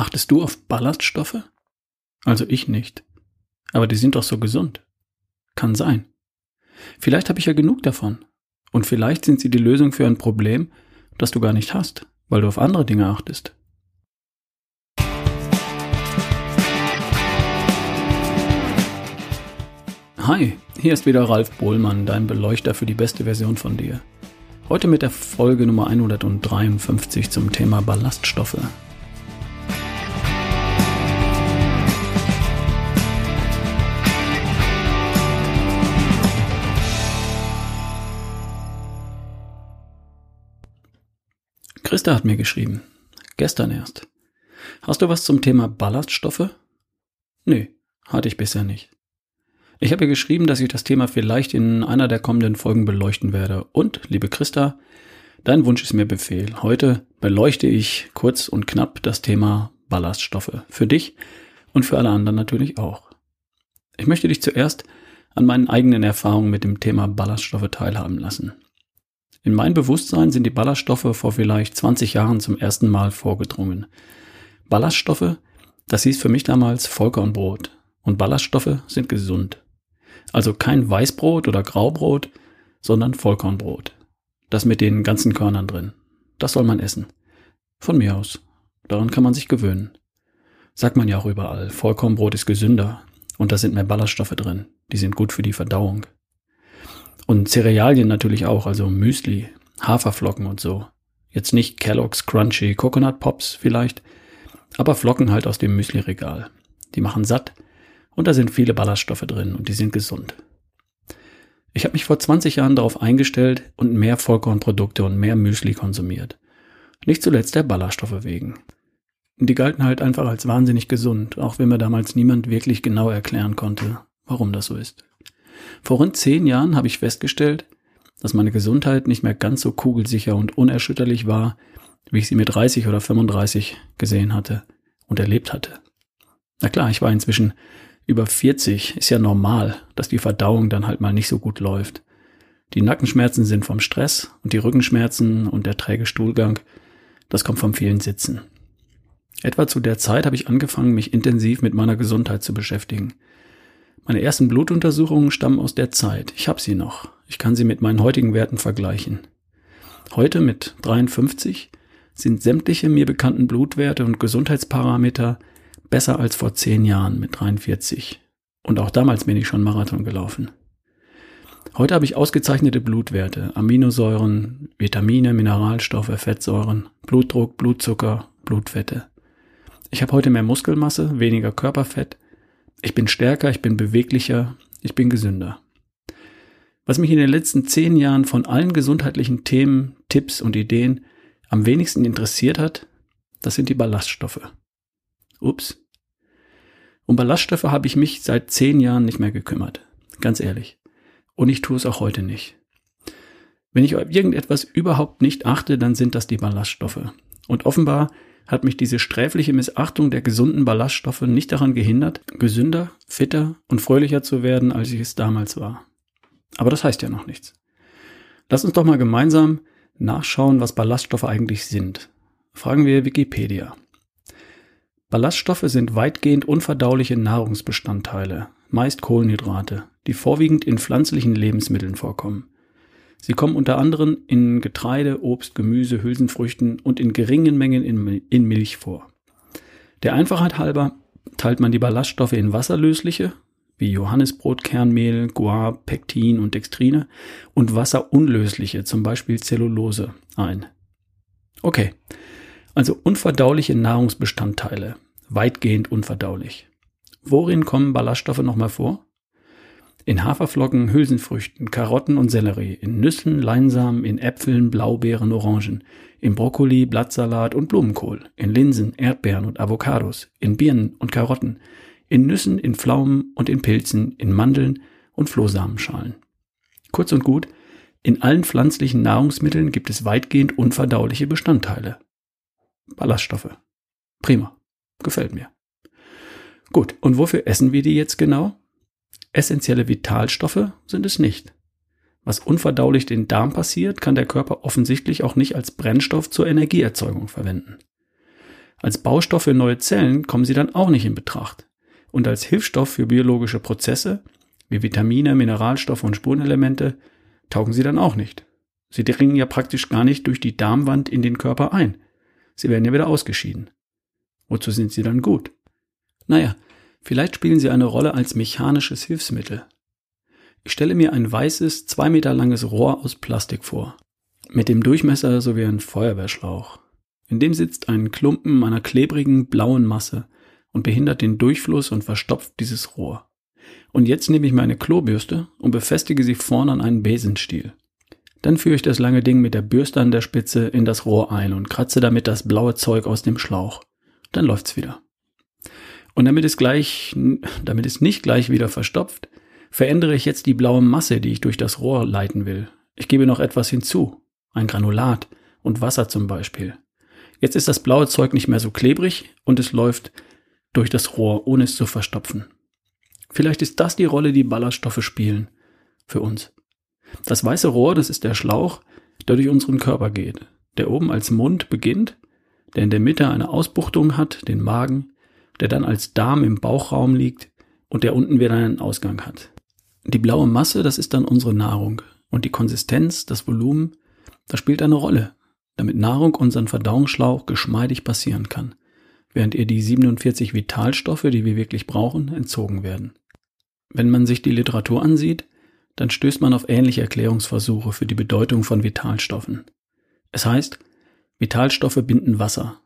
Achtest du auf Ballaststoffe? Also ich nicht. Aber die sind doch so gesund. Kann sein. Vielleicht habe ich ja genug davon. Und vielleicht sind sie die Lösung für ein Problem, das du gar nicht hast, weil du auf andere Dinge achtest. Hi, hier ist wieder Ralf Bohlmann, dein Beleuchter für die beste Version von dir. Heute mit der Folge Nummer 153 zum Thema Ballaststoffe. Christa hat mir geschrieben. Gestern erst. Hast du was zum Thema Ballaststoffe? Nö, hatte ich bisher nicht. Ich habe ihr geschrieben, dass ich das Thema vielleicht in einer der kommenden Folgen beleuchten werde. Und, liebe Christa, dein Wunsch ist mir Befehl. Heute beleuchte ich kurz und knapp das Thema Ballaststoffe. Für dich und für alle anderen natürlich auch. Ich möchte dich zuerst an meinen eigenen Erfahrungen mit dem Thema Ballaststoffe teilhaben lassen. In mein Bewusstsein sind die Ballaststoffe vor vielleicht 20 Jahren zum ersten Mal vorgedrungen. Ballaststoffe, das hieß für mich damals Vollkornbrot. Und Ballaststoffe sind gesund. Also kein Weißbrot oder Graubrot, sondern Vollkornbrot. Das mit den ganzen Körnern drin. Das soll man essen. Von mir aus. Daran kann man sich gewöhnen. Sagt man ja auch überall, Vollkornbrot ist gesünder und da sind mehr Ballaststoffe drin. Die sind gut für die Verdauung. Und Cerealien natürlich auch, also Müsli, Haferflocken und so. Jetzt nicht Kellogg's Crunchy Coconut Pops vielleicht, aber Flocken halt aus dem Müsli-Regal. Die machen satt und da sind viele Ballaststoffe drin und die sind gesund. Ich habe mich vor 20 Jahren darauf eingestellt und mehr Vollkornprodukte und mehr Müsli konsumiert. Nicht zuletzt der Ballaststoffe wegen. Die galten halt einfach als wahnsinnig gesund, auch wenn mir damals niemand wirklich genau erklären konnte, warum das so ist. Vor rund zehn Jahren habe ich festgestellt, dass meine Gesundheit nicht mehr ganz so kugelsicher und unerschütterlich war, wie ich sie mit 30 oder 35 gesehen hatte und erlebt hatte. Na klar, ich war inzwischen über 40, ist ja normal, dass die Verdauung dann halt mal nicht so gut läuft. Die Nackenschmerzen sind vom Stress und die Rückenschmerzen und der träge Stuhlgang, das kommt vom vielen Sitzen. Etwa zu der Zeit habe ich angefangen, mich intensiv mit meiner Gesundheit zu beschäftigen. Meine ersten Blutuntersuchungen stammen aus der Zeit. Ich habe sie noch. Ich kann sie mit meinen heutigen Werten vergleichen. Heute mit 53 sind sämtliche mir bekannten Blutwerte und Gesundheitsparameter besser als vor zehn Jahren mit 43. Und auch damals bin ich schon Marathon gelaufen. Heute habe ich ausgezeichnete Blutwerte, Aminosäuren, Vitamine, Mineralstoffe, Fettsäuren, Blutdruck, Blutzucker, Blutfette. Ich habe heute mehr Muskelmasse, weniger Körperfett, ich bin stärker, ich bin beweglicher, ich bin gesünder. Was mich in den letzten zehn Jahren von allen gesundheitlichen Themen, Tipps und Ideen am wenigsten interessiert hat, das sind die Ballaststoffe. Ups. Um Ballaststoffe habe ich mich seit zehn Jahren nicht mehr gekümmert. Ganz ehrlich. Und ich tue es auch heute nicht. Wenn ich auf irgendetwas überhaupt nicht achte, dann sind das die Ballaststoffe. Und offenbar hat mich diese sträfliche Missachtung der gesunden Ballaststoffe nicht daran gehindert, gesünder, fitter und fröhlicher zu werden, als ich es damals war. Aber das heißt ja noch nichts. Lass uns doch mal gemeinsam nachschauen, was Ballaststoffe eigentlich sind. Fragen wir Wikipedia. Ballaststoffe sind weitgehend unverdauliche Nahrungsbestandteile, meist Kohlenhydrate, die vorwiegend in pflanzlichen Lebensmitteln vorkommen. Sie kommen unter anderem in Getreide, Obst, Gemüse, Hülsenfrüchten und in geringen Mengen in, Milch vor. Der Einfachheit halber teilt man die Ballaststoffe in wasserlösliche, wie Johannisbrotkernmehl, Guar, Pektin und Dextrine, und wasserunlösliche, zum Beispiel Zellulose, ein. Okay, also unverdauliche Nahrungsbestandteile, weitgehend unverdaulich. Worin kommen Ballaststoffe nochmal vor? In Haferflocken, Hülsenfrüchten, Karotten und Sellerie, in Nüssen, Leinsamen, in Äpfeln, Blaubeeren, Orangen, in Brokkoli, Blattsalat und Blumenkohl, in Linsen, Erdbeeren und Avocados, in Birnen und Karotten, in Nüssen, in Pflaumen und in Pilzen, in Mandeln und Flohsamenschalen. Kurz und gut, in allen pflanzlichen Nahrungsmitteln gibt es weitgehend unverdauliche Bestandteile. Ballaststoffe. Prima. Gefällt mir. Gut, und wofür essen wir die jetzt genau? Essentielle Vitalstoffe sind es nicht. Was unverdaulich den Darm passiert, kann der Körper offensichtlich auch nicht als Brennstoff zur Energieerzeugung verwenden. Als Baustoff für neue Zellen kommen sie dann auch nicht in Betracht. Und als Hilfsstoff für biologische Prozesse, wie Vitamine, Mineralstoffe und Spurenelemente, taugen sie dann auch nicht. Sie dringen ja praktisch gar nicht durch die Darmwand in den Körper ein. Sie werden ja wieder ausgeschieden. Wozu sind sie dann gut? Naja, vielleicht spielen sie eine Rolle als mechanisches Hilfsmittel. Ich stelle mir ein weißes, zwei Meter langes Rohr aus Plastik vor. Mit dem Durchmesser so wie ein Feuerwehrschlauch. In dem sitzt ein Klumpen einer klebrigen, blauen Masse und behindert den Durchfluss und verstopft dieses Rohr. Und jetzt nehme ich meine Klobürste und befestige sie vorne an einen Besenstiel. Dann führe ich das lange Ding mit der Bürste an der Spitze in das Rohr ein und kratze damit das blaue Zeug aus dem Schlauch. Dann läuft's wieder. Und damit es gleich, damit es nicht gleich wieder verstopft, verändere ich jetzt die blaue Masse, die ich durch das Rohr leiten will. Ich gebe noch etwas hinzu. Ein Granulat und Wasser zum Beispiel. Jetzt ist das blaue Zeug nicht mehr so klebrig und es läuft durch das Rohr, ohne es zu verstopfen. Vielleicht ist das die Rolle, die Ballaststoffe spielen. Für uns. Das weiße Rohr, das ist der Schlauch, der durch unseren Körper geht, der oben als Mund beginnt, der in der Mitte eine Ausbuchtung hat, den Magen, der dann als Darm im Bauchraum liegt und der unten wieder einen Ausgang hat. Die blaue Masse, das ist dann unsere Nahrung und die Konsistenz, das Volumen, das spielt eine Rolle, damit Nahrung unseren Verdauungsschlauch geschmeidig passieren kann, während ihr die 47 Vitalstoffe, die wir wirklich brauchen, entzogen werden. Wenn man sich die Literatur ansieht, dann stößt man auf ähnliche Erklärungsversuche für die Bedeutung von Vitalstoffen. Es heißt, Vitalstoffe binden Wasser.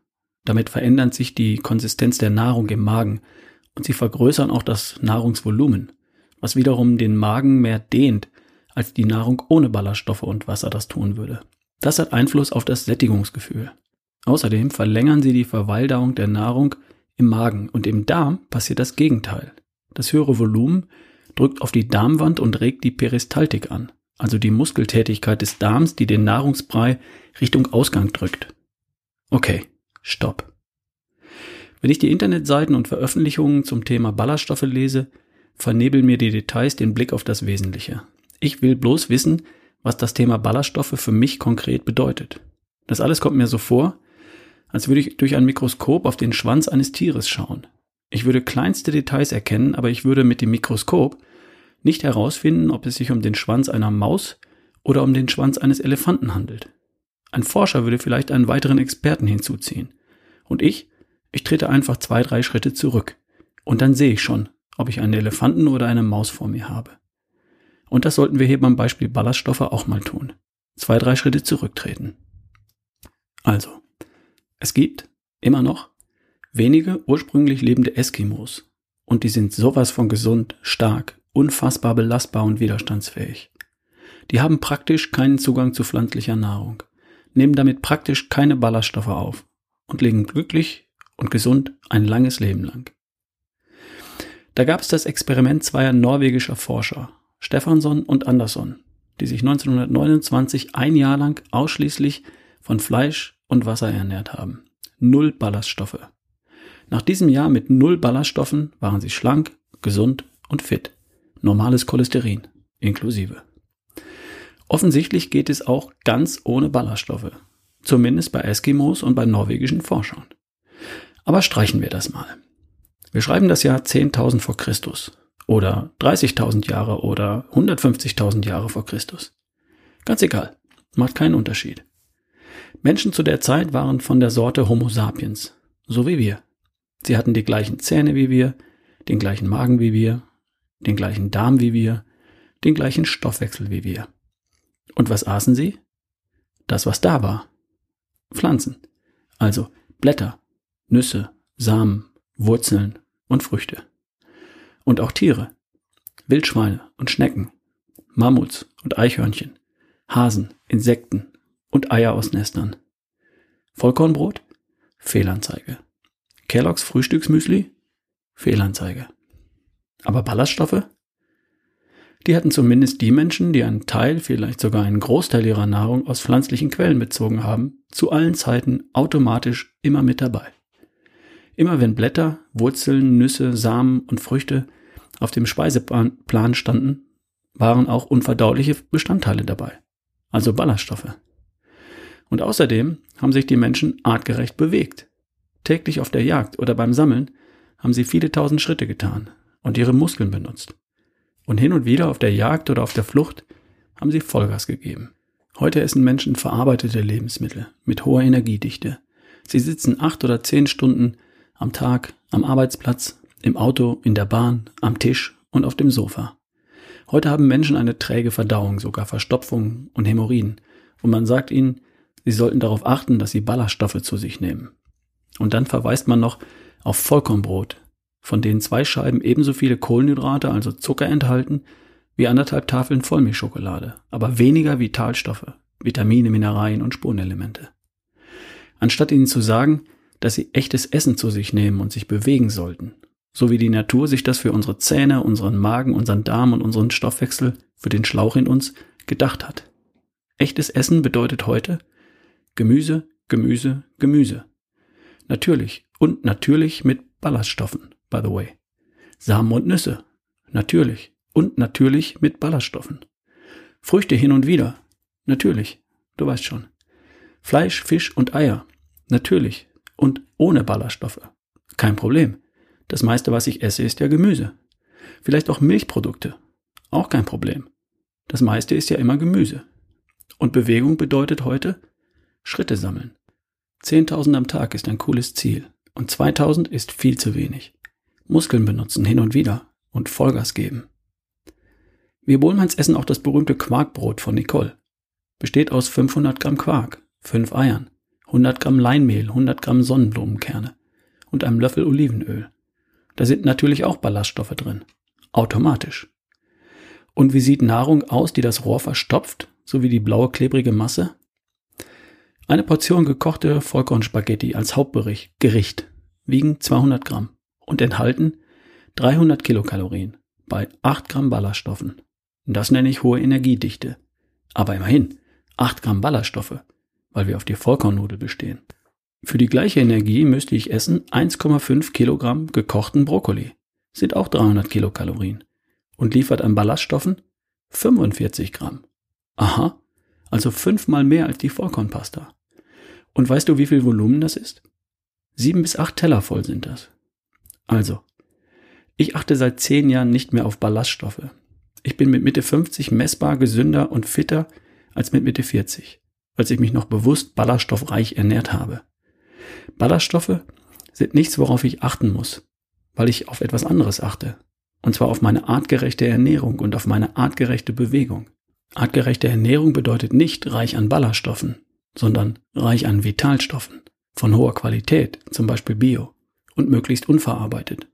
Damit verändert sich die Konsistenz der Nahrung im Magen und sie vergrößern auch das Nahrungsvolumen, was wiederum den Magen mehr dehnt, als die Nahrung ohne Ballaststoffe und Wasser das tun würde. Das hat Einfluss auf das Sättigungsgefühl. Außerdem verlängern sie die Verweildauung der Nahrung im Magen und im Darm passiert das Gegenteil. Das höhere Volumen drückt auf die Darmwand und regt die Peristaltik an, also die Muskeltätigkeit des Darms, die den Nahrungsbrei Richtung Ausgang drückt. Okay, stopp. Wenn ich die Internetseiten und Veröffentlichungen zum Thema Ballaststoffe lese, vernebeln mir die Details den Blick auf das Wesentliche. Ich will bloß wissen, was das Thema Ballaststoffe für mich konkret bedeutet. Das alles kommt mir so vor, als würde ich durch ein Mikroskop auf den Schwanz eines Tieres schauen. Ich würde kleinste Details erkennen, aber ich würde mit dem Mikroskop nicht herausfinden, ob es sich um den Schwanz einer Maus oder um den Schwanz eines Elefanten handelt. Ein Forscher würde vielleicht einen weiteren Experten hinzuziehen. Und ich, ich trete einfach zwei, drei Schritte zurück. Und dann sehe ich schon, ob ich einen Elefanten oder eine Maus vor mir habe. Und das sollten wir hier beim Beispiel Ballaststoffe auch mal tun. Zwei, drei Schritte zurücktreten. Also, es gibt immer noch wenige ursprünglich lebende Eskimos. Und die sind sowas von gesund, stark, unfassbar belastbar und widerstandsfähig. Die haben praktisch keinen Zugang zu pflanzlicher Nahrung, nehmen damit praktisch keine Ballaststoffe auf und leben glücklich und gesund ein langes Leben lang. Da gab es das Experiment zweier norwegischer Forscher, Stefansson und Andersson, die sich 1929 ein Jahr lang ausschließlich von Fleisch und Wasser ernährt haben. Null Ballaststoffe. Nach diesem Jahr mit null Ballaststoffen waren sie schlank, gesund und fit. Normales Cholesterin inklusive. Offensichtlich geht es auch ganz ohne Ballaststoffe. Zumindest bei Eskimos und bei norwegischen Forschern. Aber streichen wir das mal. Wir schreiben das Jahr 10.000 vor Christus oder 30.000 Jahre oder 150.000 Jahre vor Christus. Ganz egal, macht keinen Unterschied. Menschen zu der Zeit waren von der Sorte Homo sapiens, so wie wir. Sie hatten die gleichen Zähne wie wir, den gleichen Magen wie wir, den gleichen Darm wie wir, den gleichen Stoffwechsel wie wir. Und was aßen sie? Das, was da war. Pflanzen. Also Blätter, Nüsse, Samen, Wurzeln und Früchte. Und auch Tiere. Wildschweine und Schnecken, Mammuts und Eichhörnchen, Hasen, Insekten und Eier aus Nestern. Vollkornbrot? Fehlanzeige. Kellogg's Frühstücksmüsli? Fehlanzeige. Aber Ballaststoffe? Die hatten zumindest die Menschen, die einen Teil, vielleicht sogar einen Großteil ihrer Nahrung aus pflanzlichen Quellen bezogen haben, zu allen Zeiten automatisch immer mit dabei. Immer wenn Blätter, Wurzeln, Nüsse, Samen und Früchte auf dem Speiseplan standen, waren auch unverdauliche Bestandteile dabei, also Ballaststoffe. Und außerdem haben sich die Menschen artgerecht bewegt. Täglich auf der Jagd oder beim Sammeln haben sie viele tausend Schritte getan und ihre Muskeln benutzt. Und hin und wieder auf der Jagd oder auf der Flucht haben sie Vollgas gegeben. Heute essen Menschen verarbeitete Lebensmittel mit hoher Energiedichte. Sie sitzen acht oder zehn Stunden am Tag am Arbeitsplatz, im Auto, in der Bahn, am Tisch und auf dem Sofa. Heute haben Menschen eine träge Verdauung, sogar Verstopfung und Hämorrhoiden. Und man sagt ihnen, sie sollten darauf achten, dass sie Ballaststoffe zu sich nehmen. Und dann verweist man noch auf Vollkornbrot, von denen zwei Scheiben ebenso viele Kohlenhydrate, also Zucker enthalten, wie anderthalb Tafeln Vollmilchschokolade, aber weniger Vitalstoffe, Vitamine, Mineralien und Spurenelemente. Anstatt ihnen zu sagen, dass sie echtes Essen zu sich nehmen und sich bewegen sollten, so wie die Natur sich das für unsere Zähne, unseren Magen, unseren Darm und unseren Stoffwechsel, für den Schlauch in uns, gedacht hat. Echtes Essen bedeutet heute Gemüse, Gemüse, Gemüse. Natürlich und natürlich mit Ballaststoffen, by the way. Samen und Nüsse. Natürlich und natürlich mit Ballaststoffen. Früchte hin und wieder. Natürlich. Du weißt schon. Fleisch, Fisch und Eier. Natürlich. Und ohne Ballaststoffe. Kein Problem. Das meiste, was ich esse, ist ja Gemüse. Vielleicht auch Milchprodukte. Auch kein Problem. Das meiste ist ja immer Gemüse. Und Bewegung bedeutet heute Schritte sammeln. 10.000 am Tag ist ein cooles Ziel und 2.000 ist viel zu wenig. Muskeln benutzen hin und wieder und Vollgas geben. Wir Bohlmanns essen auch das berühmte Quarkbrot von Nicole. Besteht aus 500 Gramm Quark, 5 Eiern, 100 Gramm Leinmehl, 100 Gramm Sonnenblumenkerne und einem Löffel Olivenöl. Da sind natürlich auch Ballaststoffe drin. Automatisch. Und wie sieht Nahrung aus, die das Rohr verstopft, so wie die blaue klebrige Masse? Eine Portion gekochte Vollkornspaghetti als Hauptgericht wiegen 200 Gramm und enthalten 300 Kilokalorien bei 8 Gramm Ballaststoffen. Das nenne ich hohe Energiedichte. Aber immerhin 8 Gramm Ballaststoffe, weil wir auf die Vollkornnudel bestehen. Für die gleiche Energie müsste ich essen 1,5 Kilogramm gekochten Brokkoli. Sind auch 300 Kilokalorien. Und liefert an Ballaststoffen 45 Gramm. Aha, also fünfmal mehr als die Vollkornpasta. Und weißt du, wie viel Volumen das ist? Sieben bis acht Teller voll sind das. Also, ich achte seit zehn Jahren nicht mehr auf Ballaststoffe. Ich bin mit Mitte 50 messbar gesünder und fitter als mit Mitte 40, als ich mich noch bewusst ballaststoffreich ernährt habe. Ballaststoffe sind nichts, worauf ich achten muss, weil ich auf etwas anderes achte. Und zwar auf meine artgerechte Ernährung und auf meine artgerechte Bewegung. Artgerechte Ernährung bedeutet nicht reich an Ballaststoffen, sondern reich an Vitalstoffen von hoher Qualität, zum Beispiel Bio und möglichst unverarbeitet.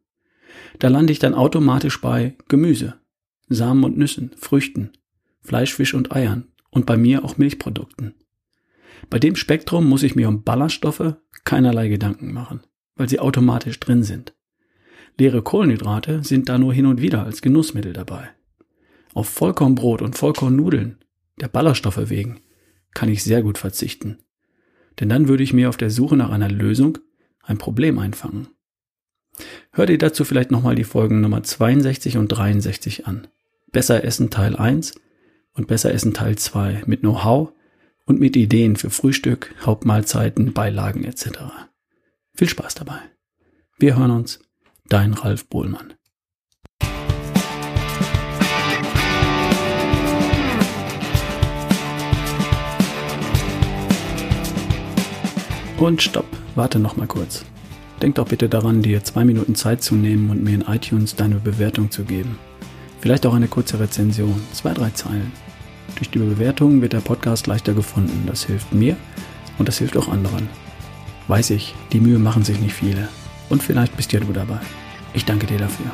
Da lande ich dann automatisch bei Gemüse, Samen und Nüssen, Früchten, Fleisch, Fisch und Eiern und bei mir auch Milchprodukten. Bei dem Spektrum muss ich mir um Ballaststoffe keinerlei Gedanken machen, weil sie automatisch drin sind. Leere Kohlenhydrate sind da nur hin und wieder als Genussmittel dabei. Auf Vollkornbrot und Vollkornnudeln, der Ballaststoffe wegen, kann ich sehr gut verzichten. Denn dann würde ich mir auf der Suche nach einer Lösung ein Problem einfangen. Hör dir dazu vielleicht nochmal die Folgen Nummer 62 und 63 an. Besser essen Teil 1 und Besser essen Teil 2 mit Know-how und mit Ideen für Frühstück, Hauptmahlzeiten, Beilagen etc. Viel Spaß dabei. Wir hören uns. Dein Ralf Bohlmann. Und stopp, warte noch mal kurz. Denk doch bitte daran, dir zwei Minuten Zeit zu nehmen und mir in iTunes deine Bewertung zu geben. Vielleicht auch eine kurze Rezension, zwei, drei Zeilen. Durch die Bewertung wird der Podcast leichter gefunden. Das hilft mir und das hilft auch anderen. Weiß ich, die Mühe machen sich nicht viele. Und vielleicht bist ja du dabei. Ich danke dir dafür.